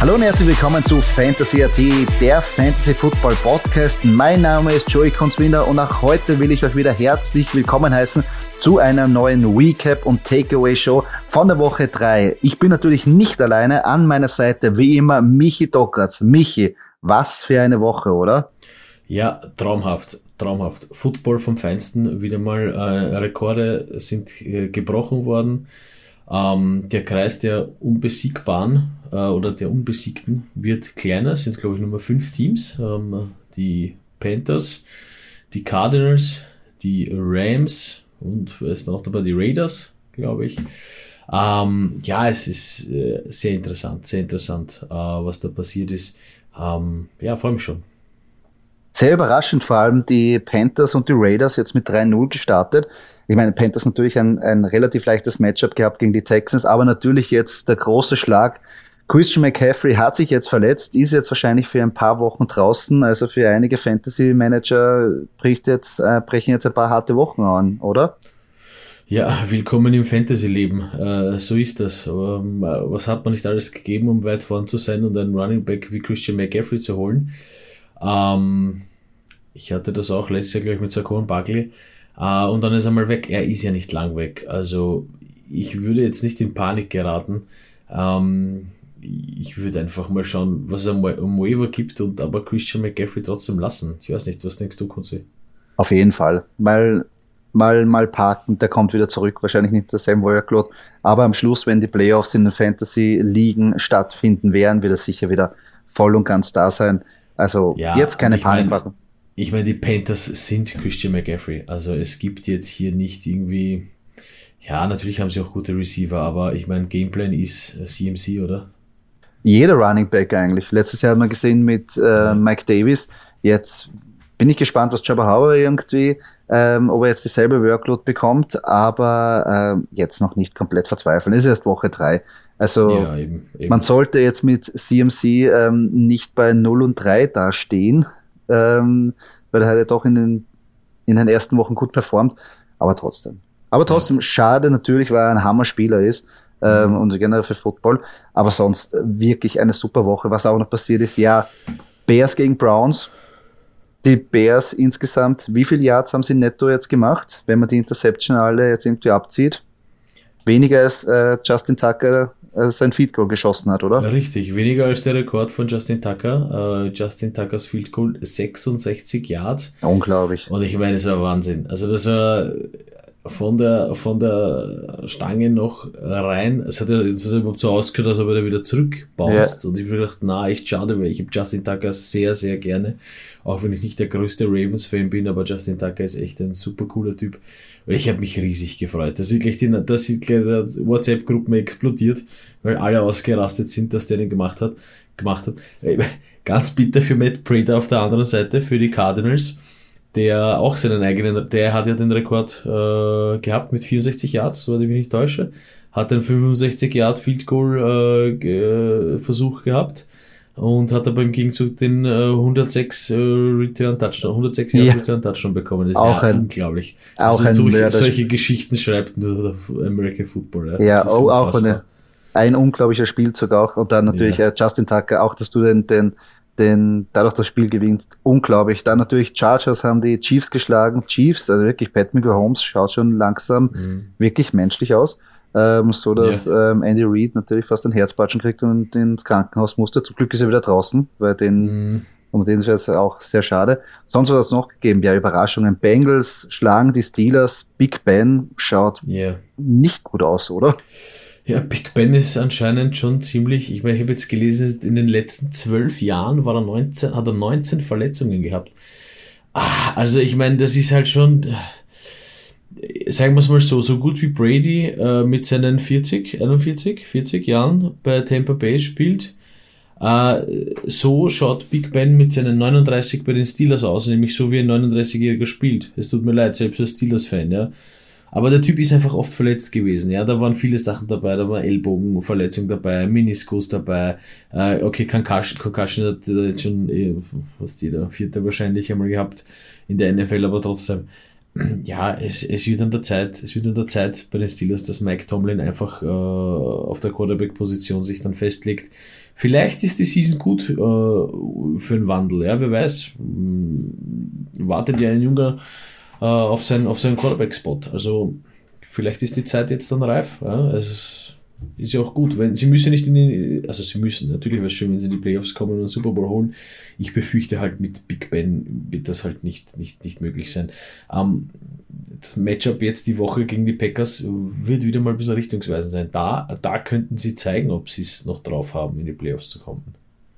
Hallo und herzlich willkommen zu Fantasy AT, der Fantasy Football Podcast. Mein Name ist Joey Konzwinder und auch heute will ich euch wieder herzlich willkommen heißen zu einer neuen Recap und Takeaway Show von der Woche 3. Ich bin natürlich nicht alleine, an meiner Seite wie immer Michi Dockertz. Michi, was für eine Woche, oder? Ja, traumhaft, traumhaft. Football vom Feinsten, wieder mal äh, Rekorde sind äh, gebrochen worden. Ähm, der Kreis der Unbesiegbaren äh, oder der Unbesiegten wird kleiner, sind glaube ich nur fünf Teams. Ähm, die Panthers, die Cardinals, die Rams und wer ist noch dabei? Die Raiders, glaube ich. Ähm, ja, es ist äh, sehr interessant, sehr interessant, äh, was da passiert ist. Ähm, ja, freue mich schon. Sehr überraschend, vor allem die Panthers und die Raiders jetzt mit 3-0 gestartet. Ich meine, Panthers natürlich ein, ein relativ leichtes Matchup gehabt gegen die Texans, aber natürlich jetzt der große Schlag. Christian McCaffrey hat sich jetzt verletzt, ist jetzt wahrscheinlich für ein paar Wochen draußen. Also für einige Fantasy-Manager jetzt, äh, brechen jetzt ein paar harte Wochen an, oder? Ja, willkommen im Fantasy-Leben. Äh, so ist das. Ähm, was hat man nicht alles gegeben, um weit vorn zu sein und einen Running Back wie Christian McCaffrey zu holen? Ähm, ich hatte das auch letztes Jahr gleich mit Saquon Barkley. Äh, und dann ist er mal weg. Er ist ja nicht lang weg. Also ich würde jetzt nicht in Panik geraten. Ähm, ich würde einfach mal schauen, was es am Waiver gibt und aber Christian McGaffrey trotzdem lassen. Ich weiß nicht, was denkst du, Kunze? Auf jeden Fall. Mal, mal, mal parken, der kommt wieder zurück. Wahrscheinlich nicht der Sam Workload. Aber am Schluss, wenn die Playoffs in den Fantasy-Ligen stattfinden werden, wird er sicher wieder voll und ganz da sein. Also ja, jetzt keine Panik mein, machen. Ich meine, die Panthers sind Christian McGaffrey. Also es gibt jetzt hier nicht irgendwie. Ja, natürlich haben sie auch gute Receiver, aber ich meine, Gameplan ist CMC, oder? Jeder Running Back eigentlich. Letztes Jahr haben wir gesehen mit äh, Mike Davis. Jetzt bin ich gespannt, was Jabba Hauer irgendwie, ähm, ob er jetzt dieselbe Workload bekommt, aber ähm, jetzt noch nicht komplett verzweifeln. Es ist erst Woche drei. Also ja, eben, eben. man sollte jetzt mit CMC ähm, nicht bei 0 und 3 dastehen, ähm, weil er ja doch in den, in den ersten Wochen gut performt, aber trotzdem. Aber trotzdem, ja. schade natürlich, weil er ein Hammerspieler ist ähm, und generell für Football, aber sonst wirklich eine super Woche. Was auch noch passiert ist, ja, Bears gegen Browns. Die Bears insgesamt, wie viele Yards haben sie netto jetzt gemacht, wenn man die Interception alle jetzt irgendwie abzieht? Weniger als äh, Justin Tucker sein Field Goal geschossen hat, oder? Richtig, weniger als der Rekord von Justin Tucker. Uh, Justin Tuckers Field Goal 66 Yards. Unglaublich. Und ich meine, es war Wahnsinn. Also das war von der, von der Stange noch rein. Es hat ja es hat überhaupt so ausgeschaut, als ob er da wieder zurückbaust. Ja. Und ich habe gedacht, na, echt schade, weil ich habe Justin Tucker sehr, sehr gerne. Auch wenn ich nicht der größte Ravens-Fan bin, aber Justin Tucker ist echt ein super cooler Typ. Ich habe mich riesig gefreut. Da sind gleich die, da sind gleich WhatsApp-Gruppen explodiert, weil alle ausgerastet sind, dass der den gemacht hat. Gemacht hat. Ganz bitter für Matt Prater auf der anderen Seite, für die Cardinals, der auch seinen eigenen, der hat ja den Rekord äh, gehabt mit 64 Yards, so ich mich nicht täusche. Hat einen 65 Yard Field Goal äh, Versuch gehabt und hat aber im Gegenzug den äh, 106 äh, Return Touchdown, 106 ja. Return Touchdown bekommen. Das ist auch ja ein, unglaublich. Auch also ein solche, solche Geschichten schreibt nur American Football. Ja, ja oh, auch eine, ein unglaublicher Spielzug auch. Und dann natürlich ja. äh, Justin Tucker, auch dass du den, den, den, dadurch das Spiel gewinnst, unglaublich. Dann natürlich Chargers haben die Chiefs geschlagen. Chiefs, also wirklich Pat Holmes schaut schon langsam mhm. wirklich menschlich aus ähm, so dass ja. ähm, Andy Reid natürlich fast ein Herzpatschen kriegt und ins Krankenhaus musste. Zum Glück ist er wieder draußen, weil den, mhm. Um den ist auch sehr schade. Sonst was es noch gegeben? Ja, Überraschungen. Bengals schlagen die Steelers. Big Ben schaut yeah. nicht gut aus, oder? Ja, Big Ben ist anscheinend schon ziemlich, ich meine, ich habe jetzt gelesen, in den letzten zwölf Jahren war er 19, hat er 19 Verletzungen gehabt. Ah, also ich meine, das ist halt schon, sagen wir es mal so, so gut wie Brady äh, mit seinen 40, 41, 40 Jahren bei Tampa Bay spielt, äh, so schaut Big Ben mit seinen 39 bei den Steelers aus, nämlich so wie ein 39-Jähriger spielt. Es tut mir leid, selbst als Steelers-Fan, ja. Aber der Typ ist einfach oft verletzt gewesen, ja. Da waren viele Sachen dabei, da war Ellbogenverletzung dabei, Meniskus dabei, äh, okay, Concussion, Concussion hat jetzt schon, äh, was da, vierte wahrscheinlich einmal gehabt in der NFL, aber trotzdem ja, es, es wird an der Zeit, es wird an der Zeit bei den Steelers, dass Mike Tomlin einfach äh, auf der Quarterback-Position sich dann festlegt. Vielleicht ist die Season gut äh, für einen Wandel, ja, wer weiß. Hm, wartet ja ein Junger äh, auf seinen, auf seinen Quarterback-Spot. Also vielleicht ist die Zeit jetzt dann reif. Ja. Es ist ja auch gut, wenn sie müssen nicht in die, also sie müssen, natürlich wäre es schön, wenn sie in die Playoffs kommen und einen Super Bowl holen. Ich befürchte halt mit Big Ben wird das halt nicht, nicht, nicht möglich sein. Ähm, das Matchup jetzt die Woche gegen die Packers wird wieder mal ein bisschen richtungsweisend sein. Da, da könnten sie zeigen, ob sie es noch drauf haben, in die Playoffs zu kommen.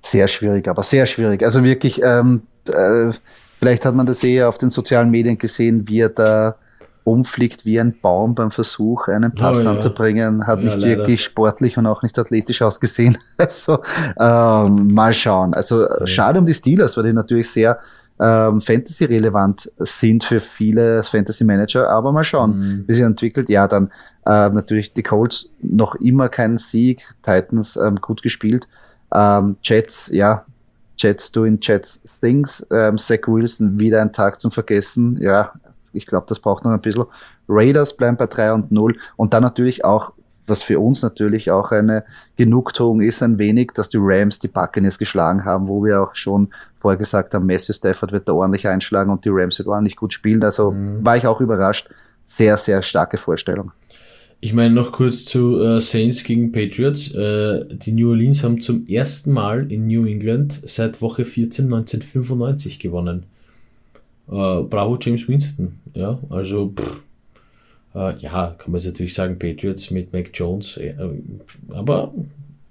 Sehr schwierig, aber sehr schwierig. Also wirklich, ähm, äh, vielleicht hat man das eher auf den sozialen Medien gesehen, wie er da umfliegt wie ein Baum beim Versuch, einen Pass oh, ja. anzubringen, hat ja, nicht leider. wirklich sportlich und auch nicht athletisch ausgesehen. Also ähm, mal schauen. Also ja. schade um die Steelers, weil die natürlich sehr ähm, Fantasy-relevant sind für viele Fantasy-Manager, aber mal schauen, mhm. wie sich entwickelt. Ja, dann äh, natürlich die Colts noch immer keinen Sieg, Titans ähm, gut gespielt. Ähm, Jets, ja, Jets doing Jets things. Ähm, Zach Wilson wieder ein Tag zum Vergessen. Ja, ich glaube, das braucht noch ein bisschen. Raiders bleiben bei 3 und 0 und dann natürlich auch, was für uns natürlich auch eine Genugtuung ist, ein wenig, dass die Rams die Buccaneers geschlagen haben, wo wir auch schon vorher gesagt haben, Matthew Stafford wird da ordentlich einschlagen und die Rams wird ordentlich gut spielen. Also mhm. war ich auch überrascht. Sehr, sehr starke Vorstellung. Ich meine noch kurz zu äh, Saints gegen Patriots. Äh, die New Orleans haben zum ersten Mal in New England seit Woche 14 1995 gewonnen. Äh, bravo James Winston. Ja, also pff, äh, ja, kann man jetzt natürlich sagen, Patriots mit Mac Jones, äh, aber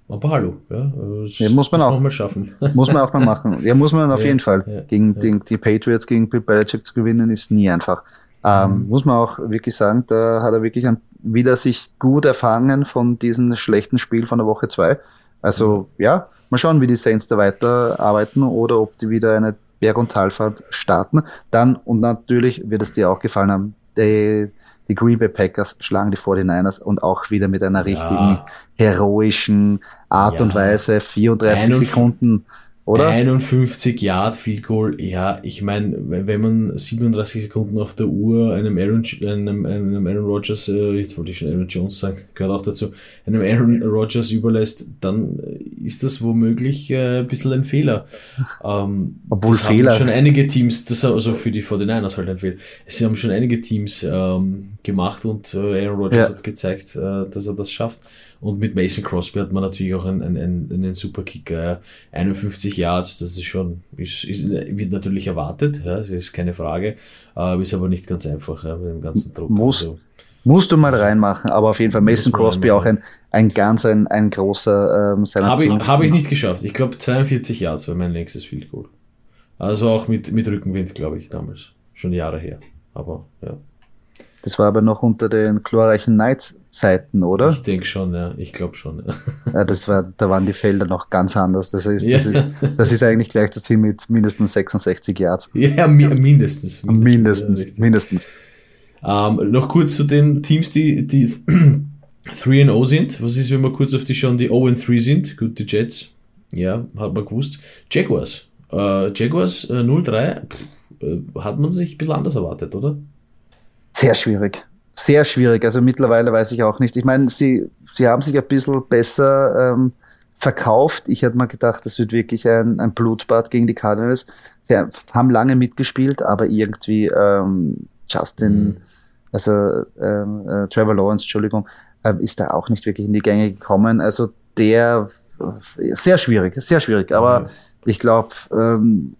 aber hallo, ja, ja muss man auch mal schaffen. Muss man auch mal machen. Ja, muss man auf ja, jeden Fall. Ja, gegen die, die, Patriots, gegen Bill Belichick zu gewinnen, ist nie einfach. Ähm, mhm. Muss man auch wirklich sagen, da hat er wirklich ein, wieder sich gut erfangen von diesem schlechten Spiel von der Woche 2. Also mhm. ja, mal schauen, wie die Saints da weiterarbeiten oder ob die wieder eine Berg- und Talfahrt starten. Dann, und natürlich wird es dir auch gefallen haben, die, die Green Bay Packers schlagen die 49ers und auch wieder mit einer richtigen ja. heroischen Art ja. und Weise, 34 Sekunden oder? 51 Yard Field Goal, ja, ich meine, wenn man 37 Sekunden auf der Uhr einem Aaron, einem, einem Aaron Rodgers, äh, jetzt wollte ich schon Aaron Jones sagen, gehört auch dazu, einem Aaron Rodgers überlässt, dann ist das womöglich äh, ein bisschen ein Fehler. Ähm, Obwohl das Fehler. Haben schon einige Teams, das also für die 49ers halt ein Fehler. Es haben schon einige Teams ähm, gemacht und äh, Aaron Rodgers ja. hat gezeigt, äh, dass er das schafft. Und mit Mason Crosby hat man natürlich auch einen, einen, einen super Kicker. 51 Yards, das ist schon, ist, ist, wird natürlich erwartet, ja, das ist keine Frage, äh, ist aber nicht ganz einfach ja, mit dem ganzen Druck. Muss, also, musst du mal reinmachen, aber auf jeden Fall Mason Crosby auch ein, ein ganz ein, ein großer ähm, seiner Habe ich, hab ich nicht geschafft. Ich glaube 42 Yards war mein nächstes Field Goal. Also auch mit, mit Rückenwind, glaube ich, damals. Schon Jahre her. Aber ja. Das war aber noch unter den glorreichen Knights-Zeiten, oder? Ich denke schon, ja. Ich glaube schon. Ja. ja. das war, da waren die Felder noch ganz anders. Das ist, ja. das, ist, das ist eigentlich gleich das Ziel mit mindestens 66 Yards. Ja, mindestens. Mindestens. Mindestens. Ja, mindestens. Ähm, noch kurz zu den Teams, die, die 3-0 sind. Was ist, wenn wir kurz auf die schon die 0-3 sind? Gut, die Jets. Ja, hat man gewusst. Jaguars. Äh, Jaguars äh, 0-3. Äh, hat man sich ein bisschen anders erwartet, oder? Sehr schwierig. Sehr schwierig. Also mittlerweile weiß ich auch nicht. Ich meine, sie, sie haben sich ein bisschen besser ähm, verkauft. Ich hätte mal gedacht, das wird wirklich ein, ein Blutbad gegen die Cardinals. Sie haben lange mitgespielt, aber irgendwie ähm, Justin, mhm. also ähm, äh, Trevor Lawrence, Entschuldigung, äh, ist da auch nicht wirklich in die Gänge gekommen. Also der sehr schwierig, sehr schwierig. Aber mhm. ich glaube, ähm,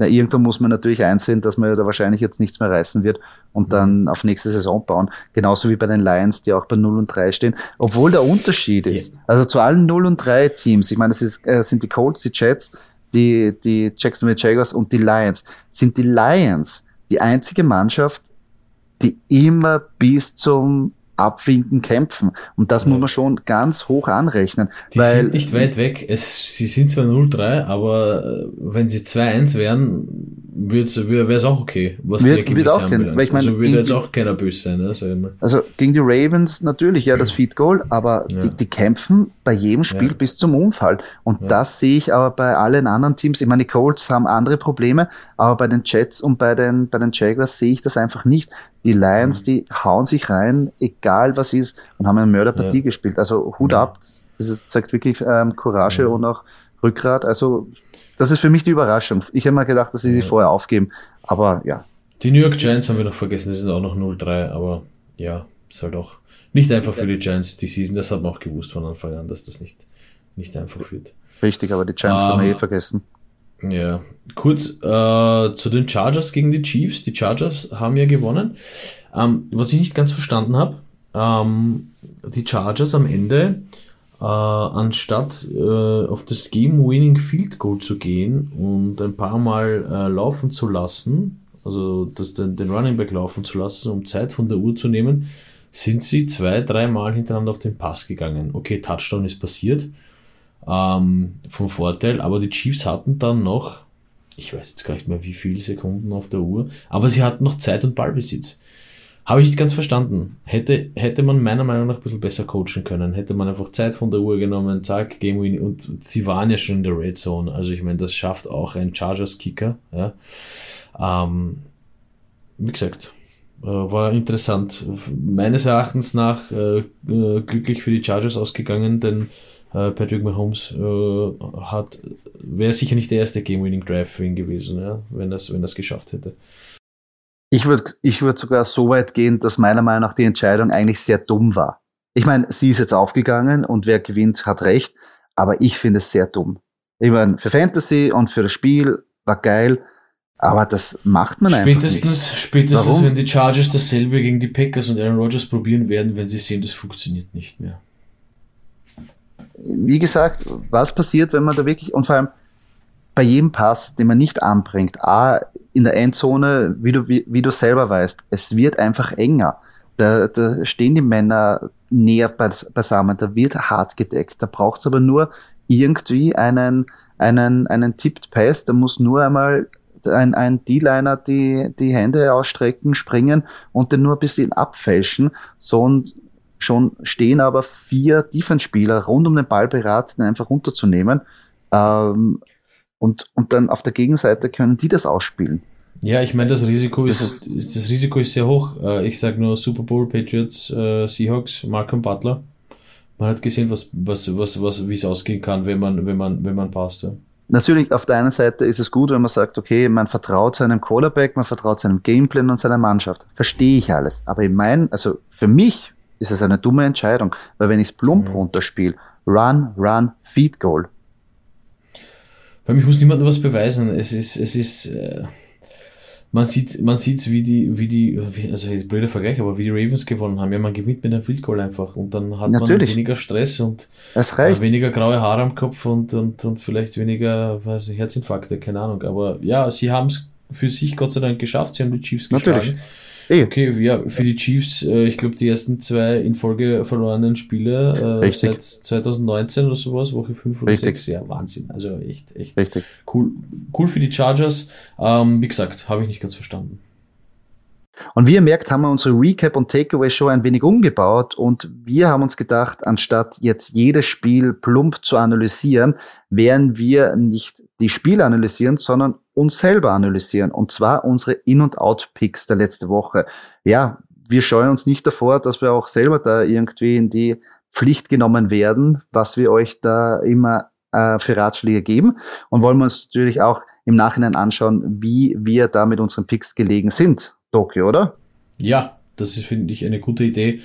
na, irgendwo muss man natürlich einsehen, dass man da wahrscheinlich jetzt nichts mehr reißen wird und mhm. dann auf nächste Saison bauen. Genauso wie bei den Lions, die auch bei 0 und 3 stehen. Obwohl der Unterschied ist, also zu allen 0 und 3 Teams, ich meine, das ist, äh, sind die Colts, die Jets, die, die Jacksonville Jaguars und die Lions, sind die Lions die einzige Mannschaft, die immer bis zum Abwinken kämpfen. Und das ja. muss man schon ganz hoch anrechnen. Die weil, sind nicht weit weg. Es, sie sind zwar 0-3, aber äh, wenn sie 2-1 wären, wäre es auch okay, was wird, die wird auch gehen, weil ich meine, also würde jetzt auch keiner böse sein. Ne, also gegen die Ravens natürlich, ja, das Feed Goal, aber ja. die, die, kämpfen bei jedem Spiel ja. bis zum Unfall. Und ja. das sehe ich aber bei allen anderen Teams. Ich meine, die Colts haben andere Probleme, aber bei den Jets und bei den, bei den Jaguars sehe ich das einfach nicht. Die Lions, mhm. die hauen sich rein, egal was ist, und haben eine Mörderpartie gespielt. Also Hut ab, das ist, zeigt wirklich ähm, Courage und auch Rückgrat. Also das ist für mich die Überraschung. Ich hätte mal gedacht, dass sie sie vorher aufgeben, aber ja. Die New York Giants haben wir noch vergessen, die sind auch noch 0-3, aber ja, ist halt auch nicht einfach für die Giants die Season. Das hat man auch gewusst von Anfang an, dass das nicht, nicht einfach wird. Richtig, aber die Giants um, kann man eh vergessen. Ja, kurz äh, zu den Chargers gegen die Chiefs. Die Chargers haben ja gewonnen. Ähm, was ich nicht ganz verstanden habe, ähm, die Chargers am Ende äh, anstatt äh, auf das Game-Winning Field Goal zu gehen und ein paar Mal äh, laufen zu lassen, also das, den, den Running Back laufen zu lassen, um Zeit von der Uhr zu nehmen, sind sie zwei, dreimal hintereinander auf den Pass gegangen. Okay, Touchdown ist passiert ähm, vom Vorteil, aber die Chiefs hatten dann noch, ich weiß jetzt gar nicht mehr wie viele Sekunden auf der Uhr, aber sie hatten noch Zeit und Ballbesitz. Habe ich nicht ganz verstanden. Hätte, hätte man meiner Meinung nach ein bisschen besser coachen können. Hätte man einfach Zeit von der Uhr genommen, zack, Game Win. Und sie waren ja schon in der Red Zone. Also ich meine, das schafft auch ein Chargers-Kicker. Ja. Ähm, wie gesagt, äh, war interessant. Meines Erachtens nach äh, äh, glücklich für die Chargers ausgegangen, denn Patrick Mahomes äh, hat wäre sicher nicht der erste Game-Winning Drive für ihn gewesen, ja, wenn das wenn das geschafft hätte. Ich würde ich würd sogar so weit gehen, dass meiner Meinung nach die Entscheidung eigentlich sehr dumm war. Ich meine, sie ist jetzt aufgegangen und wer gewinnt, hat recht, aber ich finde es sehr dumm. Ich meine, für Fantasy und für das Spiel war geil, aber das macht man spätestens, einfach nicht. Spätestens, Warum? wenn die Chargers dasselbe gegen die Packers und Aaron Rodgers probieren werden, wenn sie sehen, das funktioniert nicht mehr. Wie gesagt, was passiert, wenn man da wirklich, und vor allem, bei jedem Pass, den man nicht anbringt, A, in der Endzone, wie du, wie, wie du selber weißt, es wird einfach enger. Da, da stehen die Männer näher beisammen, da wird hart gedeckt. Da braucht es aber nur irgendwie einen, einen, einen Tipped Pass, da muss nur einmal ein, ein D-Liner die, die Hände ausstrecken, springen und den nur ein bisschen abfälschen. So und schon stehen aber vier Defense-Spieler rund um den Ball bereit, den einfach runterzunehmen. Ähm, und, und dann auf der Gegenseite können die das ausspielen. Ja, ich meine, das Risiko das ist, das Risiko ist sehr hoch. Äh, ich sage nur Super Bowl, Patriots, äh, Seahawks, Malcolm Butler. Man hat gesehen, was, was, was, was, wie es ausgehen kann, wenn man, wenn man, wenn man passt. Ja. Natürlich, auf der einen Seite ist es gut, wenn man sagt, okay, man vertraut seinem Quarterback, man vertraut seinem Gameplan und seiner Mannschaft. Verstehe ich alles. Aber ich meine, also für mich ist es eine dumme Entscheidung, weil wenn ich es plump mhm. runterspiele, Run, Run, Feed Goal, weil mich muss niemand was beweisen. Es ist, es ist, äh, man sieht, man sieht, wie die, wie die, also jetzt blöder Vergleich, aber wie die Ravens gewonnen haben. Ja, man gewinnt mit einem Field Goal einfach und dann hat Natürlich. man weniger Stress und äh, weniger graue Haare am Kopf und, und, und vielleicht weniger, weiß nicht, Herzinfarkte, keine Ahnung. Aber ja, sie haben es für sich Gott sei Dank geschafft. Sie haben die Chiefs geschlagen. Natürlich. Eh. Okay, ja, für die Chiefs, äh, ich glaube, die ersten zwei in Folge verlorenen Spiele äh, seit 2019 oder sowas, Woche 5 oder Richtig. 6, ja, Wahnsinn. Also echt, echt Richtig. cool. Cool für die Chargers. Ähm, wie gesagt, habe ich nicht ganz verstanden. Und wie ihr merkt, haben wir unsere Recap- und Takeaway-Show ein wenig umgebaut und wir haben uns gedacht, anstatt jetzt jedes Spiel plump zu analysieren, werden wir nicht die Spiele analysieren, sondern uns selber analysieren. Und zwar unsere In- und Out-Picks der letzte Woche. Ja, wir scheuen uns nicht davor, dass wir auch selber da irgendwie in die Pflicht genommen werden, was wir euch da immer äh, für Ratschläge geben. Und wollen wir uns natürlich auch im Nachhinein anschauen, wie wir da mit unseren Picks gelegen sind. Tokio, oder? Ja, das ist, finde ich, eine gute Idee.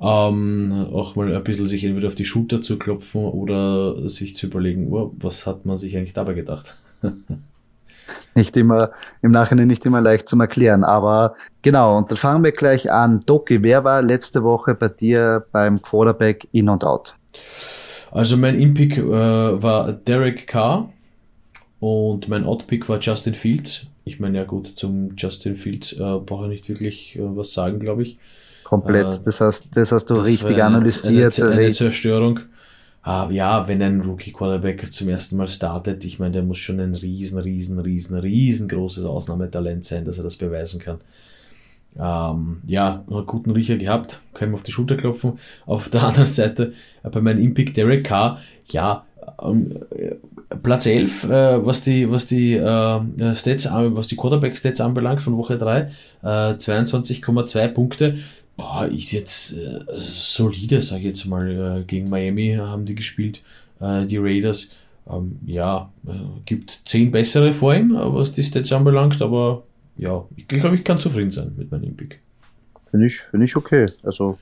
Ähm, auch mal ein bisschen sich entweder auf die Schulter zu klopfen oder sich zu überlegen, oh, was hat man sich eigentlich dabei gedacht? nicht immer, im Nachhinein nicht immer leicht zum Erklären. Aber genau, und dann fangen wir gleich an. Doki, wer war letzte Woche bei dir beim Quarterback in und out? Also mein In-Pick äh, war Derek Carr und mein Out-Pick war Justin Fields. Ich meine, ja gut, zum Justin Fields äh, brauche ich nicht wirklich äh, was sagen, glaube ich. Komplett, äh, das, hast, das hast du das richtig analysiert. Eine, eine Zerstörung. Uh, ja, wenn ein Rookie-Quarterback zum ersten Mal startet, ich meine, der muss schon ein riesen, riesen, riesen, riesengroßes Ausnahmetalent sein, dass er das beweisen kann. Ähm, ja, einen guten Riecher gehabt, kann ihm auf die Schulter klopfen. Auf der anderen Seite, äh, bei meinem Impick Derek Carr, ja, ähm, äh, Platz 11, äh, was die, was die äh, Stats, was die Quarterback-Stats anbelangt von Woche 3, äh, 22,2 Punkte boah, ist jetzt äh, solide, sag ich jetzt mal. Äh, gegen Miami haben die gespielt, äh, die Raiders. Ähm, ja, äh, gibt zehn bessere vor ihm, äh, was die Stats anbelangt, aber ja, ich glaube, ich kann zufrieden sein mit meinem Pick. Finde ich, finde ich okay. Also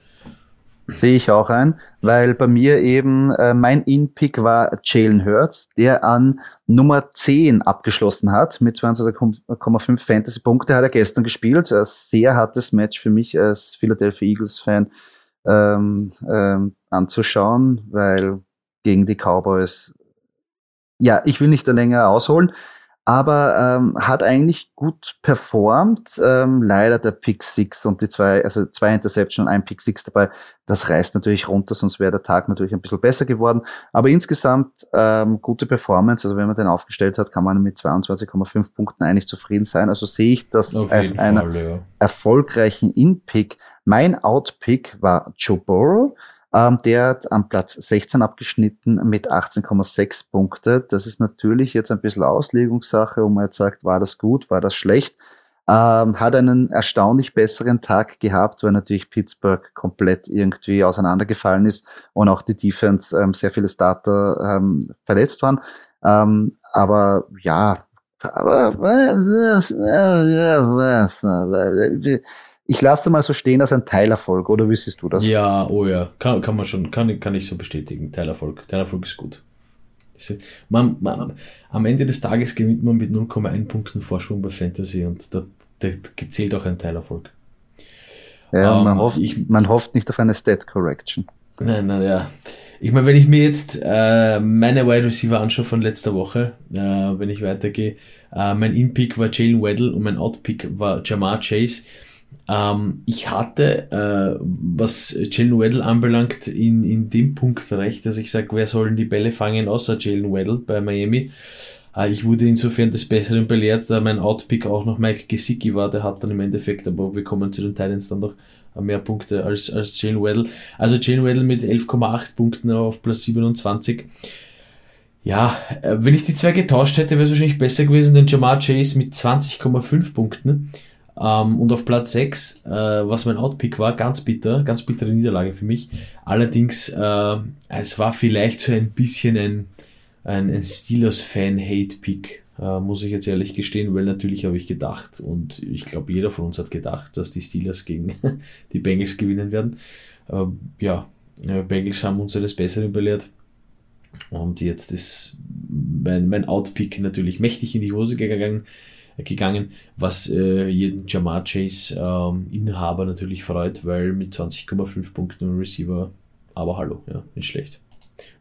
Sehe ich auch ein, weil bei mir eben äh, mein In-Pick war Jalen Hurts, der an Nummer 10 abgeschlossen hat mit 22,5 Fantasy-Punkte, hat er gestern gespielt. Ein sehr hartes Match für mich als Philadelphia Eagles-Fan ähm, ähm, anzuschauen, weil gegen die Cowboys, ja, ich will nicht da länger ausholen, aber ähm, hat eigentlich gut performt. Ähm, leider der Pick Six und die zwei, also zwei Interception und ein Pick Six dabei, das reißt natürlich runter, sonst wäre der Tag natürlich ein bisschen besser geworden. Aber insgesamt ähm, gute Performance. Also wenn man den aufgestellt hat, kann man mit 22,5 Punkten eigentlich zufrieden sein. Also sehe ich das Auf als einen ja. erfolgreichen In-Pick. Mein Out-Pick war Joe Burrow. Ähm, der hat am Platz 16 abgeschnitten mit 18,6 Punkte. Das ist natürlich jetzt ein bisschen Auslegungssache, wo man jetzt sagt, war das gut, war das schlecht. Ähm, hat einen erstaunlich besseren Tag gehabt, weil natürlich Pittsburgh komplett irgendwie auseinandergefallen ist und auch die Defense ähm, sehr viele Starter ähm, verletzt waren. Ähm, aber ja, aber was, was, was, ich lasse mal so stehen als ein Teilerfolg, oder wie siehst du das? Ja, oh ja, kann, kann man schon, kann, kann ich so bestätigen. Teilerfolg. Teilerfolg ist gut. Man, man, am Ende des Tages gewinnt man mit 0,1 Punkten Vorsprung bei Fantasy und da, da zählt auch ein Teilerfolg. Ja, um, man, ähm, hofft, ich, man hofft nicht auf eine Stat Correction. Nein, nein, ja. Ich meine, wenn ich mir jetzt äh, meine Wide Receiver anschaue von letzter Woche, äh, wenn ich weitergehe, äh, mein In-Pick war Jalen Weddle und mein Out-Pick war Jamar Chase. Ähm, ich hatte, äh, was Jalen Weddle anbelangt, in, in dem Punkt recht, dass ich sage, wer sollen die Bälle fangen außer Jalen Weddle bei Miami. Äh, ich wurde insofern des Besseren belehrt, da mein Outpick auch noch Mike Gesicki war, der hat dann im Endeffekt, aber wir kommen zu den Titans dann noch mehr Punkte als, als Jalen Weddle. Also Jalen Weddle mit 11,8 Punkten auf Plus 27. Ja, äh, wenn ich die zwei getauscht hätte, wäre es wahrscheinlich besser gewesen, denn Jamar Chase mit 20,5 Punkten. Ähm, und auf Platz 6, äh, was mein Outpick war, ganz bitter, ganz bittere Niederlage für mich. Allerdings, äh, es war vielleicht so ein bisschen ein, ein, ein Steelers-Fan-Hate-Pick, äh, muss ich jetzt ehrlich gestehen, weil natürlich habe ich gedacht und ich glaube, jeder von uns hat gedacht, dass die Steelers gegen die Bengals gewinnen werden. Ähm, ja, äh, Bengals haben uns eines Besseren belehrt. Und jetzt ist mein, mein Outpick natürlich mächtig in die Hose gegangen gegangen, was äh, jeden Jamar Chase ähm, Inhaber natürlich freut, weil mit 20,5 Punkten im Receiver, aber hallo, ja, nicht schlecht.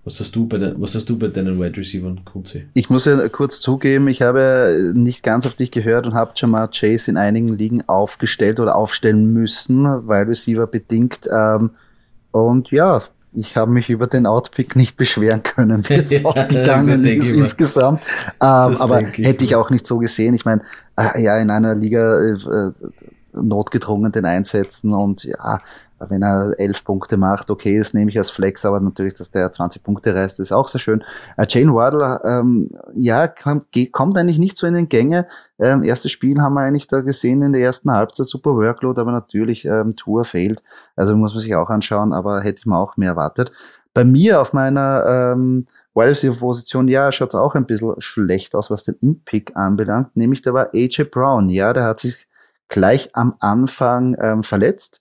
Was hast du bei, de, was hast du bei deinen Wide Receivers, Kunze? Ich muss ja kurz zugeben, ich habe nicht ganz auf dich gehört und habe Jamar Chase in einigen Ligen aufgestellt oder aufstellen müssen, weil Receiver bedingt. Ähm, und ja, ich habe mich über den Outpick nicht beschweren können, wie es ausgegangen ist insgesamt. Ähm, aber ich hätte ich auch nicht so gesehen. Ich meine, äh, ja, in einer Liga äh, notgedrungen den einsetzen und ja, wenn er elf Punkte macht, okay, das nehme ich als Flex, aber natürlich, dass der 20 Punkte reißt, ist auch sehr schön. Äh, Jane Wardle, ähm, ja, kommt, kommt eigentlich nicht so in den Gänge. Ähm, erstes Spiel haben wir eigentlich da gesehen in der ersten Halbzeit, super Workload, aber natürlich ähm, Tour fehlt. Also muss man sich auch anschauen, aber hätte ich mir auch mehr erwartet. Bei mir auf meiner ähm, Wide Receiver Position, ja, schaut es auch ein bisschen schlecht aus, was den Impick anbelangt. Nämlich da war AJ Brown, ja, der hat sich gleich am Anfang ähm, verletzt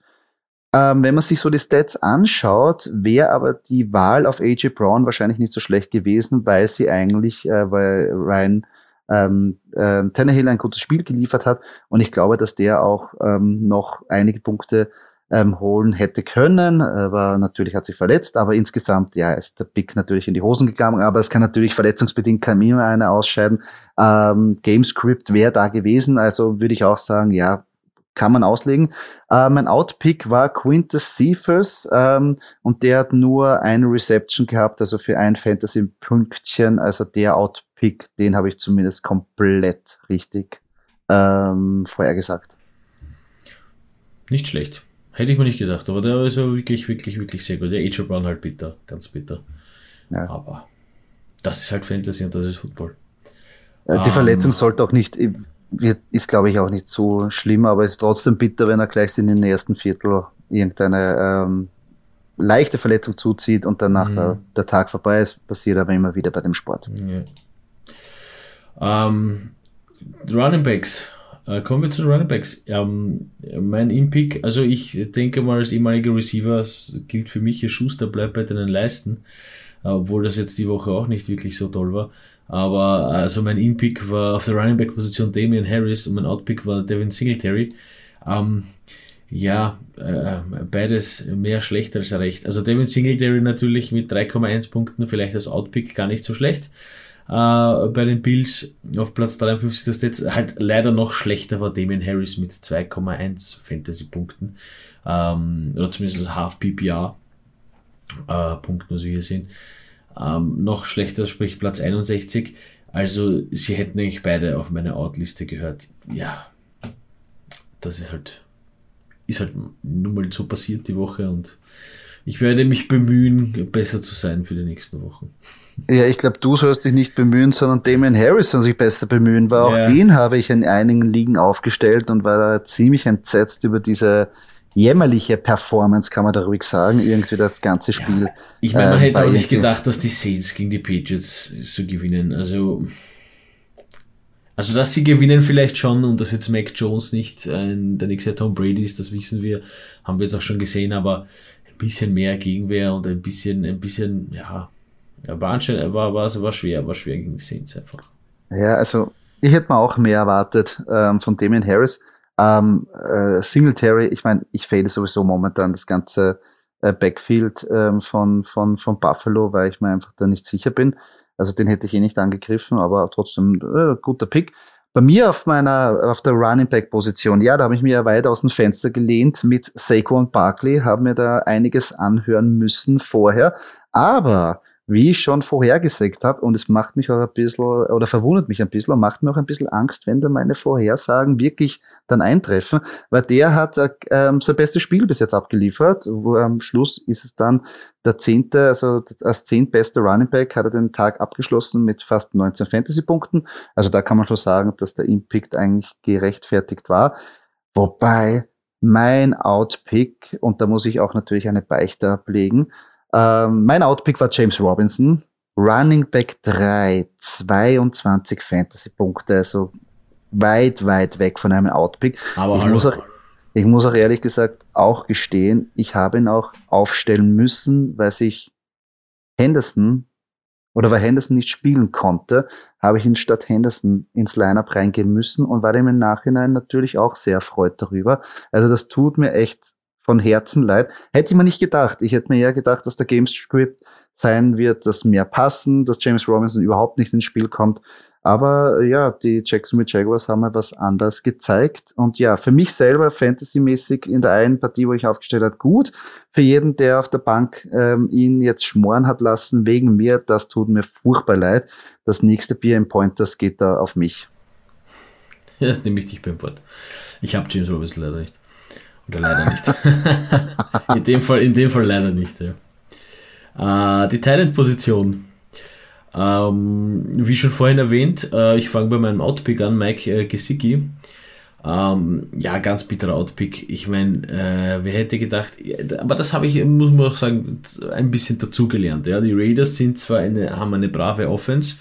ähm, wenn man sich so die Stats anschaut, wäre aber die Wahl auf AJ Brown wahrscheinlich nicht so schlecht gewesen, weil sie eigentlich, äh, weil Ryan ähm, äh, Tannehill ein gutes Spiel geliefert hat. Und ich glaube, dass der auch ähm, noch einige Punkte ähm, holen hätte können, aber natürlich hat sich verletzt, aber insgesamt, ja, ist der Pick natürlich in die Hosen gegangen, aber es kann natürlich verletzungsbedingt kann immer einer ausscheiden. Ähm, Gamescript wäre da gewesen, also würde ich auch sagen, ja, kann man auslegen. Äh, mein Outpick war Quintus Cephas ähm, und der hat nur eine Reception gehabt, also für ein Fantasy-Pünktchen, also der Outpick, den habe ich zumindest komplett richtig ähm, vorhergesagt. Nicht schlecht. Hätte ich mir nicht gedacht, aber der ist ja wirklich, wirklich, wirklich sehr gut. Der Age Brown halt bitter, ganz bitter. Ja. Aber das ist halt Fantasy und das ist Football. Die um, Verletzung sollte auch nicht, ist glaube ich auch nicht so schlimm, aber es ist trotzdem bitter, wenn er gleich in den ersten Viertel irgendeine ähm, leichte Verletzung zuzieht und danach mhm. der Tag vorbei ist. Passiert aber immer wieder bei dem Sport. Ja. Ähm, Running Backs äh, kommen wir zu den Running Backs. Ähm, mein Impick, also ich denke mal, als ehemaliger Receiver gilt für mich, hier Schuster bleibt bei deinen Leisten, äh, obwohl das jetzt die Woche auch nicht wirklich so toll war. Aber also mein In-Pick war auf der Running Back Position Damian Harris und mein Outpick war Devin Singletary. Ähm, ja, äh, beides mehr schlecht als recht. Also Devin Singletary natürlich mit 3,1 Punkten vielleicht als Outpick gar nicht so schlecht äh, bei den Bills auf Platz 53 der Stats. Halt leider noch schlechter war Damien Harris mit 2,1 Fantasy-Punkten. Ähm, oder zumindest Half PPR äh, Punkten, was wir hier sehen. Ähm, noch schlechter, sprich Platz 61. Also sie hätten eigentlich beide auf meine Outliste gehört. Ja, das ist halt, ist halt nun mal so passiert die Woche und ich werde mich bemühen, besser zu sein für die nächsten Wochen. Ja, ich glaube, du sollst dich nicht bemühen, sondern Damien Harris soll sich besser bemühen, weil auch ja. den habe ich in einigen Ligen aufgestellt und war da ziemlich entsetzt über diese jämmerliche Performance, kann man da ruhig sagen, irgendwie das ganze Spiel. Ja, ich meine, man äh, hätte auch nicht gedacht, dass die Saints gegen die Patriots so gewinnen. Also, also dass sie gewinnen vielleicht schon und dass jetzt Mac Jones nicht äh, der nächste Tom Brady ist, das wissen wir, haben wir jetzt auch schon gesehen, aber ein bisschen mehr Gegenwehr und ein bisschen, ein bisschen, ja, ja, war, anscheinend, war, war, war schwer, war schwer gegen die Saints einfach. Ja, also ich hätte mir auch mehr erwartet ähm, von Damien Harris. Ähm, äh, Singletary, ich meine, ich fehle sowieso momentan das ganze äh, Backfield ähm, von, von, von Buffalo, weil ich mir einfach da nicht sicher bin. Also den hätte ich eh nicht angegriffen, aber trotzdem äh, guter Pick. Bei mir auf meiner, auf der Running Back Position, ja, da habe ich mir ja weit aus dem Fenster gelehnt mit Saquon Barkley, habe mir da einiges anhören müssen vorher. Aber wie ich schon vorhergesagt habe, und es macht mich auch ein bisschen, oder verwundert mich ein bisschen und macht mir auch ein bisschen Angst, wenn da meine Vorhersagen wirklich dann eintreffen, weil der hat äh, ähm, sein bestes Spiel bis jetzt abgeliefert, wo am Schluss ist es dann der zehnte, also als zehntbeste Running Back hat er den Tag abgeschlossen mit fast 19 Fantasy-Punkten. Also da kann man schon sagen, dass der Impact eigentlich gerechtfertigt war. Wobei mein Outpick, und da muss ich auch natürlich eine Beichte ablegen, ähm, mein Outpick war James Robinson. Running Back 3, 22 Fantasy-Punkte, also weit, weit weg von einem Outpick. Aber ich, muss auch, ich muss auch ehrlich gesagt auch gestehen, ich habe ihn auch aufstellen müssen, weil sich Henderson oder weil Henderson nicht spielen konnte, habe ich ihn statt Henderson ins Lineup reingehen müssen und war dem im Nachhinein natürlich auch sehr erfreut darüber. Also das tut mir echt von Herzen leid. Hätte ich mir nicht gedacht. Ich hätte mir eher gedacht, dass der Gamescript sein wird, dass mehr passen, dass James Robinson überhaupt nicht ins Spiel kommt. Aber ja, die Jacksonville Jaguars haben mal was anderes gezeigt. Und ja, für mich selber fantasymäßig in der einen Partie, wo ich aufgestellt habe, gut. Für jeden, der auf der Bank ähm, ihn jetzt schmoren hat lassen, wegen mir, das tut mir furchtbar leid. Das nächste Bier im Pointers geht da auf mich. Ja, das nehme ich dich beim Wort. Ich habe James Robinson leider nicht. Oder leider nicht. in, dem Fall, in dem Fall leider nicht. Ja. Äh, die Talent-Position. Ähm, wie schon vorhin erwähnt, äh, ich fange bei meinem Outpick an, Mike äh, Gesicki. Ähm, ja, ganz bitterer Outpick. Ich meine, äh, wer hätte gedacht, aber das habe ich, muss man auch sagen, ein bisschen dazugelernt. Ja. Die Raiders sind zwar eine, haben eine brave Offense,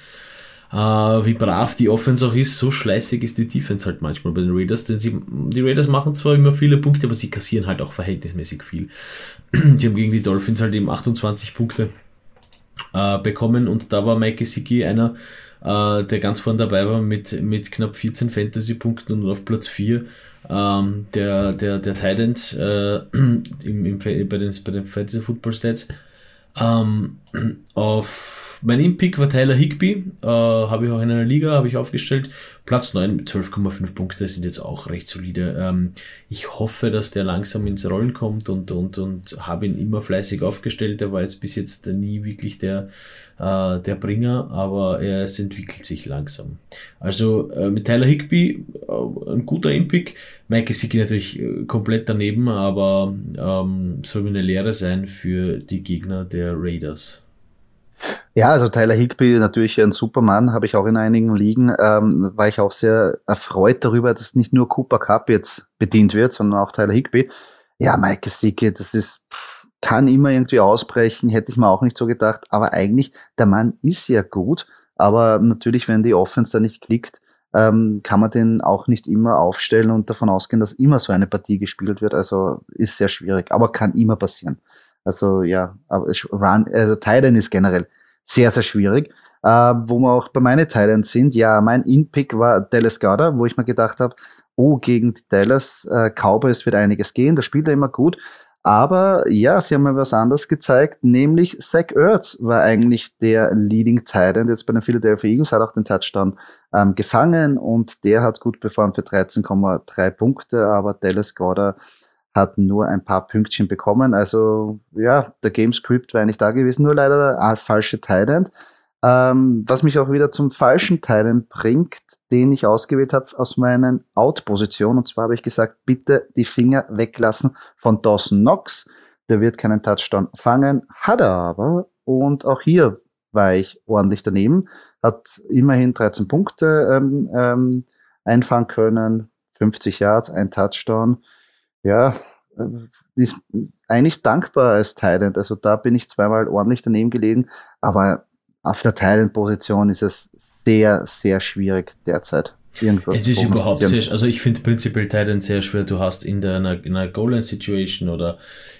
äh, wie brav die Offense auch ist, so schleißig ist die Defense halt manchmal bei den Raiders, denn sie, die Raiders machen zwar immer viele Punkte, aber sie kassieren halt auch verhältnismäßig viel. sie haben gegen die Dolphins halt eben 28 Punkte äh, bekommen und da war Mike Gesicki einer, äh, der ganz vorne dabei war mit, mit knapp 14 Fantasy-Punkten und auf Platz 4 ähm, der, der, der Titans äh, im, im, bei den, bei den Fantasy Football Stats. Ähm, auf mein Impick war Tyler Higby, äh, habe ich auch in einer Liga, habe ich aufgestellt. Platz 9 mit 12,5 Punkte sind jetzt auch recht solide. Ähm, ich hoffe, dass der langsam ins Rollen kommt und, und, und habe ihn immer fleißig aufgestellt. Er war jetzt bis jetzt nie wirklich der, äh, der Bringer, aber er, es entwickelt sich langsam. Also äh, mit Tyler Higby äh, ein guter Impick. Mike Sicki natürlich äh, komplett daneben, aber ähm, soll mir eine Lehre sein für die Gegner der Raiders. Ja, also Tyler Higby natürlich ein Supermann, habe ich auch in einigen Ligen, ähm, war ich auch sehr erfreut darüber, dass nicht nur Cooper Cup jetzt bedient wird, sondern auch Tyler Higby. Ja, Mike Gesicki, das ist, kann immer irgendwie ausbrechen, hätte ich mir auch nicht so gedacht, aber eigentlich, der Mann ist ja gut, aber natürlich, wenn die Offense da nicht klickt, ähm, kann man den auch nicht immer aufstellen und davon ausgehen, dass immer so eine Partie gespielt wird. Also ist sehr schwierig, aber kann immer passieren. Also ja, aber Run, also Titan ist generell sehr, sehr schwierig. Äh, wo wir auch bei meinen Teilen sind, ja, mein In-Pick war Dallas Goddard, wo ich mir gedacht habe, oh, gegen die Dallas äh, Cowboys wird einiges gehen, da spielt er immer gut. Aber ja, sie haben mir was anderes gezeigt, nämlich Zach Ertz war eigentlich der Leading Titan jetzt bei den Philadelphia Eagles, hat auch den Touchdown ähm, gefangen und der hat gut performt für 13,3 Punkte, aber Dallas Goddard hat nur ein paar Pünktchen bekommen. Also ja, der Gamescript war eigentlich da gewesen, nur leider der falsche Tident. Ähm, was mich auch wieder zum falschen Tident bringt, den ich ausgewählt habe aus meinen Out-Positionen. Und zwar habe ich gesagt, bitte die Finger weglassen von Dawson Knox. Der wird keinen Touchdown fangen, hat er aber. Und auch hier war ich ordentlich daneben. Hat immerhin 13 Punkte ähm, ähm, einfahren können, 50 Yards, ein Touchdown ja, äh, ist eigentlich dankbar als Thailand. Also da bin ich zweimal ordentlich daneben gelegen, aber auf der Thailand-Position ist es sehr, sehr schwierig derzeit. Irgendwas es ist überhaupt sehr, also ich finde prinzipiell Titan sehr schwer. Du hast in der, in einer Goal-Line-Situation oder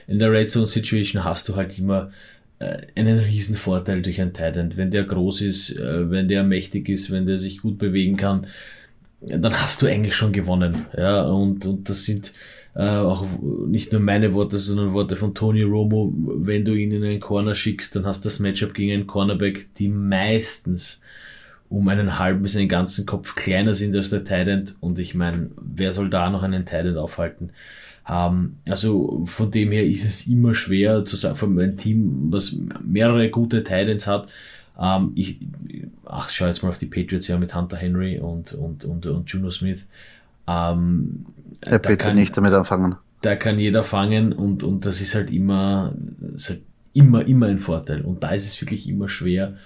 in der Red Zone-Situation hast du halt immer äh, einen riesen Vorteil durch einen Titan. Wenn der groß ist, äh, wenn der mächtig ist, wenn der sich gut bewegen kann, dann hast du eigentlich schon gewonnen. Ja, und, und das sind, äh, auch nicht nur meine Worte, sondern Worte von Tony Romo, wenn du ihn in einen Corner schickst, dann hast du das Matchup gegen einen Cornerback, die meistens um einen halben bis einen ganzen Kopf kleiner sind als der Tident und ich meine, wer soll da noch einen Tident aufhalten? Ähm, also von dem her ist es immer schwer zu sagen, von einem Team, was mehrere gute Tidents hat, ähm, ich, ach, schau jetzt mal auf die Patriots ja mit Hunter Henry und, und, und, und Juno Smith. Ähm, ja, bitte kann, nicht damit anfangen. Da kann jeder fangen und, und das ist halt immer, ist halt immer, immer ein Vorteil. Und da ist es wirklich immer schwer,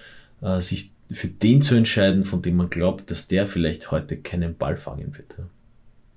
äh, sich für den zu entscheiden, von dem man glaubt, dass der vielleicht heute keinen Ball fangen wird.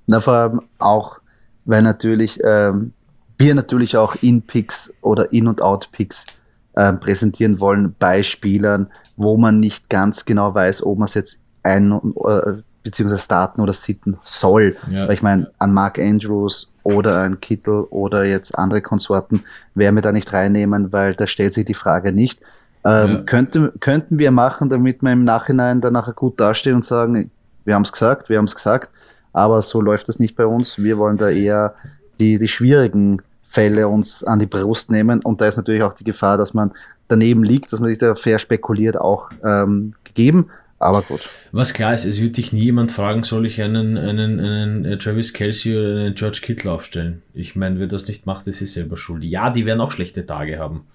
Na, vor allem auch, weil natürlich ähm, wir natürlich auch In-Picks oder In- und Out-Picks äh, präsentieren wollen bei Spielern, wo man nicht ganz genau weiß, ob man es jetzt ein, äh, beziehungsweise starten oder sitten soll. Ja. Weil ich meine, an Mark Andrews oder ein Kittel oder jetzt andere Konsorten werden wir da nicht reinnehmen, weil da stellt sich die Frage nicht. Ähm, ja. könnte, könnten wir machen, damit wir im Nachhinein dann nachher gut dastehen und sagen, wir haben es gesagt, wir haben es gesagt, aber so läuft das nicht bei uns. Wir wollen da eher die, die schwierigen Fälle uns an die Brust nehmen und da ist natürlich auch die Gefahr, dass man daneben liegt, dass man sich da fair spekuliert, auch ähm, gegeben. Aber gut. Was klar ist, es wird dich nie jemand fragen, soll ich einen, einen, einen äh, Travis Kelsey oder einen George Kittle aufstellen? Ich meine, wer das nicht macht, ist selber schuld. Ja, die werden auch schlechte Tage haben.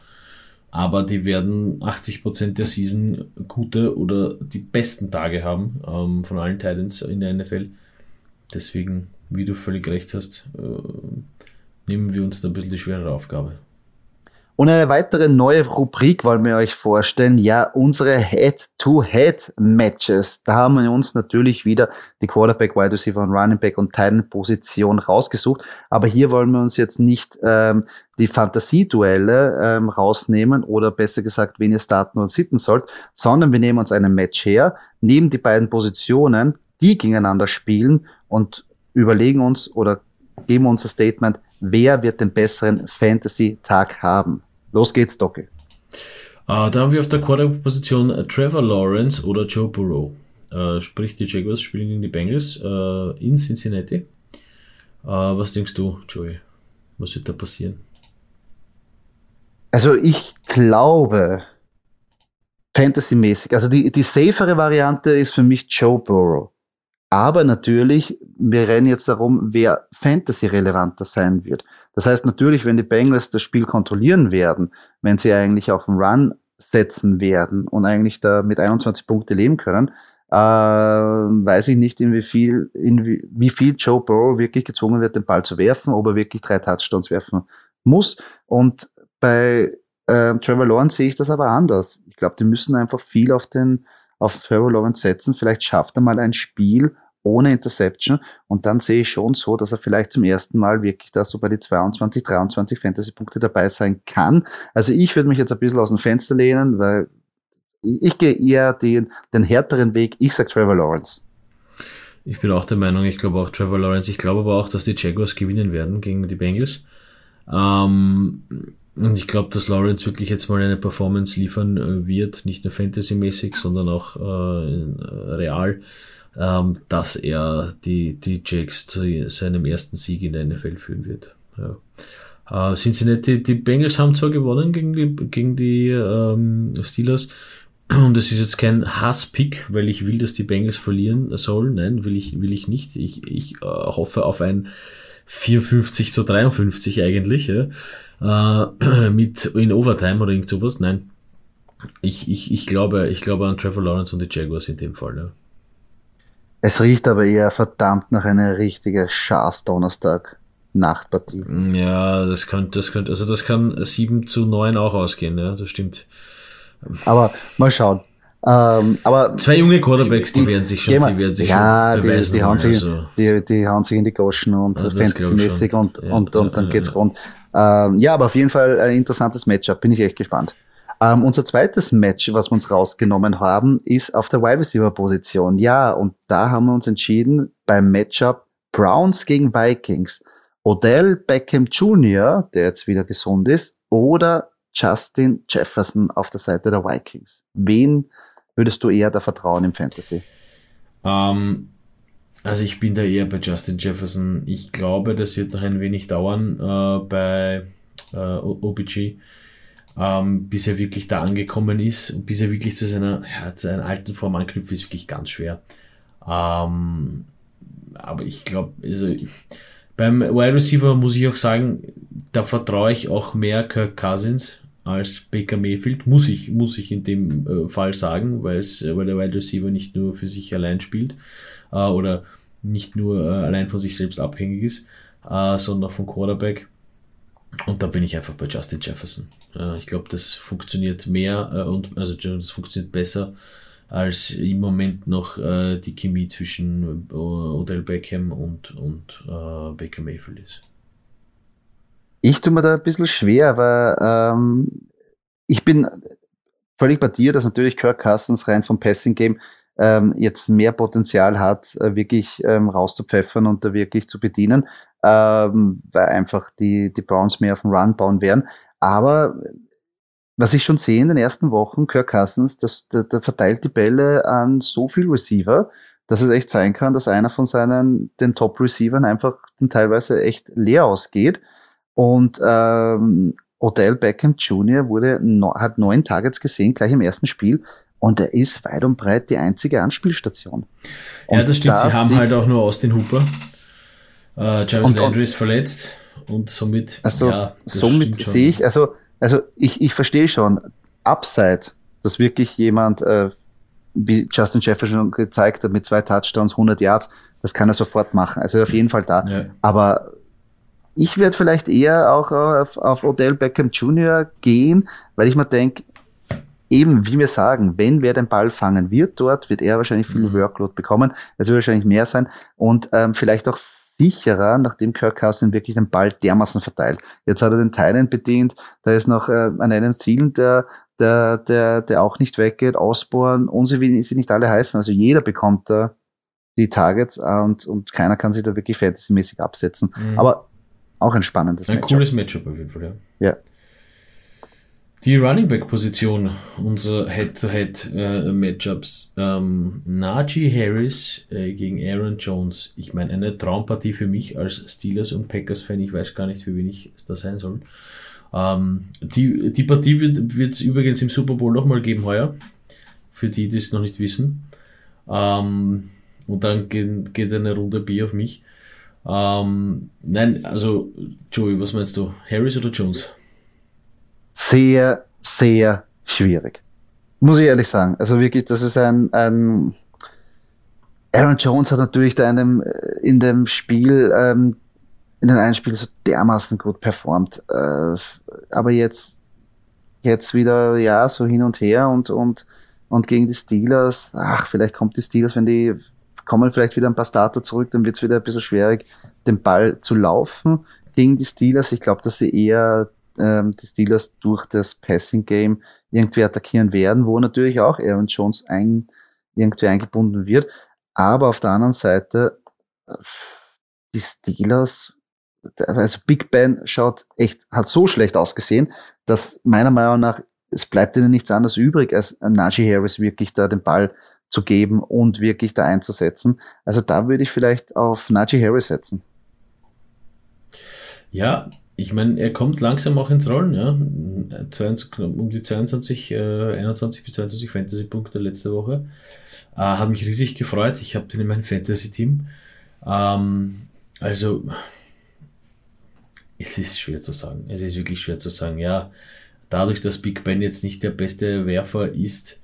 Aber die werden 80% der Season gute oder die besten Tage haben ähm, von allen Titans in der NFL. Deswegen, wie du völlig recht hast, äh, nehmen wir uns da ein bisschen die schwere Aufgabe. Und eine weitere neue Rubrik wollen wir euch vorstellen. Ja, unsere Head-to-Head-Matches. Da haben wir uns natürlich wieder die Quarterback, Wide Receiver und Running Back und Titan-Position rausgesucht. Aber hier wollen wir uns jetzt nicht ähm, die Fantasieduelle ähm, rausnehmen oder besser gesagt, wen ihr starten und sitten sollt, sondern wir nehmen uns einen Match her, nehmen die beiden Positionen, die gegeneinander spielen und überlegen uns oder geben uns ein Statement, wer wird den besseren Fantasy-Tag haben? Los geht's, Docke. Uh, da haben wir auf der Quarterback-Position Trevor Lawrence oder Joe Burrow. Uh, sprich, die Jaguars spielen gegen die Bengals uh, in Cincinnati. was denkst du, Joey? Was wird da passieren? Also ich glaube, Fantasy-mäßig, also die, die safere Variante ist für mich Joe Burrow. Aber natürlich, wir rennen jetzt darum, wer Fantasy-relevanter sein wird. Das heißt natürlich, wenn die Bengals das Spiel kontrollieren werden, wenn sie eigentlich auf den Run setzen werden und eigentlich da mit 21 Punkte leben können, äh, weiß ich nicht, in wie viel, in wie, wie viel Joe Burrow wirklich gezwungen wird, den Ball zu werfen, ob er wirklich drei Touchdowns werfen muss. Und bei äh, Trevor Lawrence sehe ich das aber anders. Ich glaube, die müssen einfach viel auf den auf Trevor Lawrence setzen. Vielleicht schafft er mal ein Spiel, ohne Interception. Und dann sehe ich schon so, dass er vielleicht zum ersten Mal wirklich da so bei die 22, 23 Fantasy-Punkte dabei sein kann. Also ich würde mich jetzt ein bisschen aus dem Fenster lehnen, weil ich gehe eher den, den härteren Weg. Ich sage Trevor Lawrence. Ich bin auch der Meinung, ich glaube auch Trevor Lawrence. Ich glaube aber auch, dass die Jaguars gewinnen werden gegen die Bengals. Ähm, und ich glaube, dass Lawrence wirklich jetzt mal eine Performance liefern äh, wird, nicht nur fantasymäßig, sondern auch äh, real ähm, dass er die, die Jacks zu seinem ersten Sieg in der NFL führen wird. Ja. Äh, Cincinnati, die Bengals haben zwar gewonnen gegen die, gegen die ähm, Steelers, und es ist jetzt kein Hasspick, weil ich will, dass die Bengals verlieren sollen. Nein, will ich, will ich nicht. Ich, ich äh, hoffe auf ein 54 zu 53 eigentlich, ja. äh, mit in Overtime oder irgend sowas. Nein. Ich, ich, ich glaube, ich glaube an Trevor Lawrence und die Jaguars in dem Fall, ja. Es riecht aber eher verdammt nach einer richtigen Schaß-Donnerstag-Nachtpartie. Ja, das könnte, das könnte, also das kann 7 zu 9 auch ausgehen, ja, das stimmt. Aber mal schauen. Ähm, aber Zwei junge Quarterbacks, die, die werden sich schon, die werden sich ja, schon beweisen. Die, die, hauen sich, also. die, die hauen sich in die Goschen und ja, fantasymäßig und, ja, und, und, dann ja, geht's rund. Ähm, ja, aber auf jeden Fall ein interessantes Matchup, bin ich echt gespannt. Ähm, unser zweites Match, was wir uns rausgenommen haben, ist auf der Wide Receiver Position. Ja, und da haben wir uns entschieden beim Matchup Browns gegen Vikings. Odell Beckham Jr., der jetzt wieder gesund ist, oder Justin Jefferson auf der Seite der Vikings. Wen würdest du eher da vertrauen im Fantasy? Um, ähm, also ich bin da eher bei Justin Jefferson. Ich glaube, das wird noch ein wenig dauern äh, bei äh, OBG ähm, bis er wirklich da angekommen ist und bis er wirklich zu seiner, ja, zu seiner alten Form anknüpft, ist wirklich ganz schwer. Ähm, aber ich glaube, also beim Wide Receiver muss ich auch sagen, da vertraue ich auch mehr Kirk Cousins als Baker Mayfield, muss ich, muss ich in dem äh, Fall sagen, weil es, weil der Wide Receiver nicht nur für sich allein spielt äh, oder nicht nur äh, allein von sich selbst abhängig ist, äh, sondern auch vom Quarterback. Und da bin ich einfach bei Justin Jefferson. ich glaube, das funktioniert mehr äh, und also das funktioniert besser als im Moment noch äh, die Chemie zwischen äh, Odell Beckham und, und äh, Baker Mayfield ist. Ich tue mir da ein bisschen schwer, weil ähm, ich bin völlig bei dir, dass natürlich Kirk Cousins rein vom Passing Game ähm, jetzt mehr Potenzial hat, äh, wirklich ähm, rauszupfeffern und da wirklich zu bedienen ähm, weil einfach die, die Browns mehr auf den Run bauen werden. Aber was ich schon sehe in den ersten Wochen, Kirk Cousins, das, der, der verteilt die Bälle an so viel Receiver, dass es echt sein kann, dass einer von seinen, den Top-Receivern einfach teilweise echt leer ausgeht. Und ähm, Odell Beckham Jr. Wurde, hat neun Targets gesehen, gleich im ersten Spiel. Und er ist weit und breit die einzige Anspielstation. Und ja, das stimmt. Sie haben halt auch nur Austin Hooper. Äh, Jarvis und, Landry ist verletzt und somit, also, ja, somit sehe ich, also, also ich, ich verstehe schon, Upside, dass wirklich jemand, äh, wie Justin Jefferson gezeigt hat, mit zwei Touchdowns, 100 Yards, das kann er sofort machen. Also auf jeden Fall da. Ja. Aber ich werde vielleicht eher auch auf, auf Odell Beckham Jr. gehen, weil ich mir denke, eben wie wir sagen, wenn wer den Ball fangen wird dort, wird er wahrscheinlich viel mhm. Workload bekommen. Es wird wahrscheinlich mehr sein und ähm, vielleicht auch sicherer, nachdem Kirk Cousins wirklich den Ball dermaßen verteilt. Jetzt hat er den Thailand bedient, da ist noch äh, an einem Ziel, der, der, der, der auch nicht weggeht, Ausbohren und sie, wie sie nicht alle heißen. Also jeder bekommt da die Targets äh, und, und keiner kann sich da wirklich fantasymäßig absetzen. Mhm. Aber auch ein spannendes Ein Matchup. cooles Matchup auf jeden Fall, ja. ja. Die Running Back Position, unser Head-to-Head-Matchups. Äh, ähm, Najee Harris äh, gegen Aaron Jones. Ich meine, eine Traumpartie für mich als Steelers und Packers-Fan. Ich weiß gar nicht, für wen ich da sein soll. Ähm, die, die Partie wird es übrigens im Super Bowl nochmal geben heuer. Für die, die es noch nicht wissen. Ähm, und dann geht, geht eine Runde B auf mich. Ähm, nein, also, Joey, was meinst du? Harris oder Jones? Sehr, sehr schwierig. Muss ich ehrlich sagen. Also wirklich, das ist ein, ein Aaron Jones hat natürlich da einem, äh, in dem Spiel, ähm, in den einen Spiel so dermaßen gut performt. Äh, aber jetzt, jetzt wieder, ja, so hin und her und, und, und gegen die Steelers, ach, vielleicht kommt die Steelers, wenn die kommen vielleicht wieder ein paar Starter zurück, dann wird es wieder ein bisschen schwierig, den Ball zu laufen gegen die Steelers. Ich glaube, dass sie eher ähm, die Steelers durch das Passing Game irgendwie attackieren werden, wo natürlich auch Aaron Jones ein, irgendwie eingebunden wird. Aber auf der anderen Seite, äh, die Steelers, also Big Ben schaut echt, hat so schlecht ausgesehen, dass meiner Meinung nach es bleibt ihnen nichts anderes übrig, als Najee Harris wirklich da den Ball zu geben und wirklich da einzusetzen. Also da würde ich vielleicht auf Najee Harris setzen. Ja, ich meine, er kommt langsam auch ins Rollen, ja. 22, um die 22, äh, 21 bis 22 Fantasy-Punkte letzte Woche. Äh, hat mich riesig gefreut. Ich habe den in meinem Fantasy-Team. Ähm, also, es ist schwer zu sagen. Es ist wirklich schwer zu sagen. Ja, dadurch, dass Big Ben jetzt nicht der beste Werfer ist,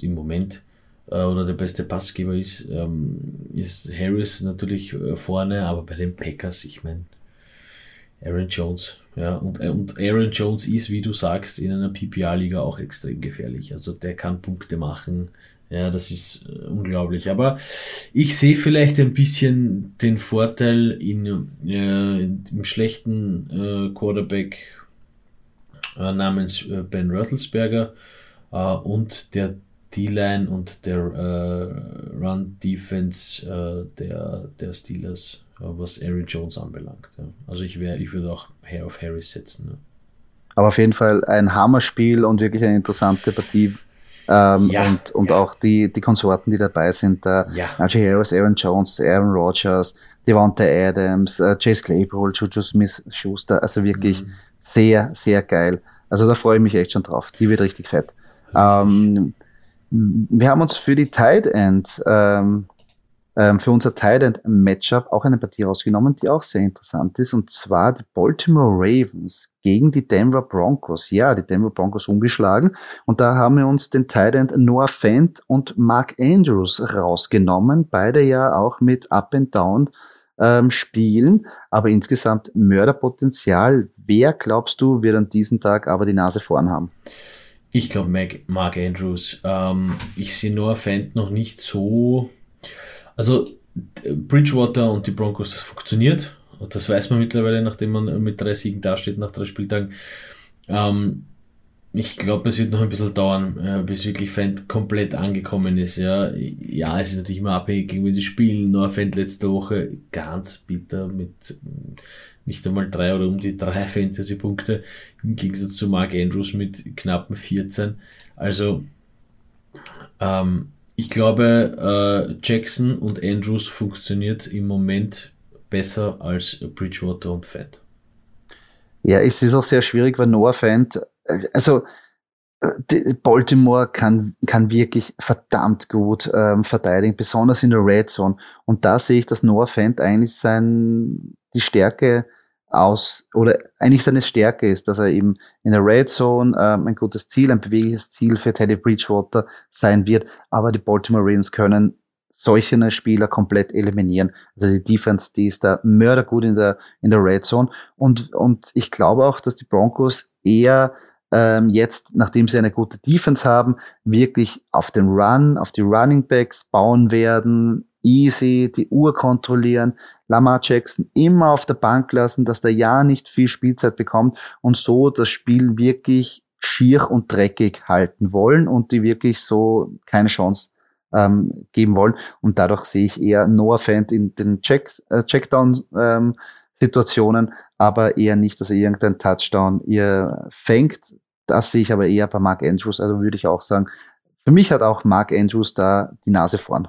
im Moment, äh, oder der beste Passgeber ist, ähm, ist Harris natürlich äh, vorne, aber bei den Packers, ich meine, Aaron Jones. Ja, und, äh, und Aaron Jones ist, wie du sagst, in einer PPA-Liga auch extrem gefährlich. Also der kann Punkte machen. Ja, das ist äh, unglaublich. Aber ich sehe vielleicht ein bisschen den Vorteil in, äh, im schlechten äh, Quarterback äh, namens äh, Ben Röttelsberger äh, und der D-Line und der Run-Defense der, der Steelers, was Aaron Jones anbelangt. Ja. Also ich wäre, ich würde auch auf Harris setzen. Ja. Aber auf jeden Fall ein Hammerspiel und wirklich eine interessante Partie. Ähm, ja, und und ja. auch die, die Konsorten, die dabei sind, äh, ja. Najee Harris, Aaron Jones, Aaron Rodgers, Devonta Adams, äh, Chase Claypool, Juju Smith-Schuster, also wirklich mhm. sehr, sehr geil. Also da freue ich mich echt schon drauf. Die wird richtig fett. Richtig. Ähm, wir haben uns für die Tight End, ähm, ähm, für unser Tight End Matchup auch eine Partie rausgenommen, die auch sehr interessant ist, und zwar die Baltimore Ravens gegen die Denver Broncos. Ja, die Denver Broncos umgeschlagen. Und da haben wir uns den End Noah Fent und Mark Andrews rausgenommen. Beide ja auch mit Up and Down ähm, spielen, aber insgesamt Mörderpotenzial. Wer glaubst du, wird an diesem Tag aber die Nase vorn haben? Ich glaube Mark Andrews. Ähm, ich sehe Noah Fant noch nicht so. Also Bridgewater und die Broncos, das funktioniert. Und das weiß man mittlerweile, nachdem man mit drei Siegen dasteht nach drei Spieltagen. Ähm, ich glaube, es wird noch ein bisschen dauern, äh, bis wirklich Fant komplett angekommen ist. Ja, ja es ist natürlich immer abhängig, gegen wen sie spielen. Noah Fant letzte Woche ganz bitter mit nicht einmal drei oder um die drei Fantasy-Punkte, im Gegensatz zu Mark Andrews mit knappen 14. Also, ähm, ich glaube, äh, Jackson und Andrews funktioniert im Moment besser als Bridgewater und Fant. Ja, es ist auch sehr schwierig, weil Noah Fant, äh, also äh, Baltimore kann, kann wirklich verdammt gut ähm, verteidigen, besonders in der Red Zone. Und da sehe ich, dass Noah Fant eigentlich sein, die Stärke aus, oder eigentlich seine Stärke ist, dass er eben in der Red Zone ähm, ein gutes Ziel, ein bewegliches Ziel für Teddy Bridgewater sein wird. Aber die Baltimore Ravens können solche Spieler komplett eliminieren. Also die Defense, die ist da mördergut in der, in der Red Zone. Und, und ich glaube auch, dass die Broncos eher ähm, jetzt, nachdem sie eine gute Defense haben, wirklich auf den Run, auf die Running Backs bauen werden, easy die Uhr kontrollieren, Lamar Jackson immer auf der Bank lassen, dass der ja nicht viel Spielzeit bekommt und so das Spiel wirklich schier und dreckig halten wollen und die wirklich so keine Chance ähm, geben wollen. Und dadurch sehe ich eher Noah Fant in den Check, äh, Checkdown-Situationen, ähm, aber eher nicht, dass er irgendein Touchdown ihr fängt. Das sehe ich aber eher bei Mark Andrews. Also würde ich auch sagen, für mich hat auch Mark Andrews da die Nase vorn.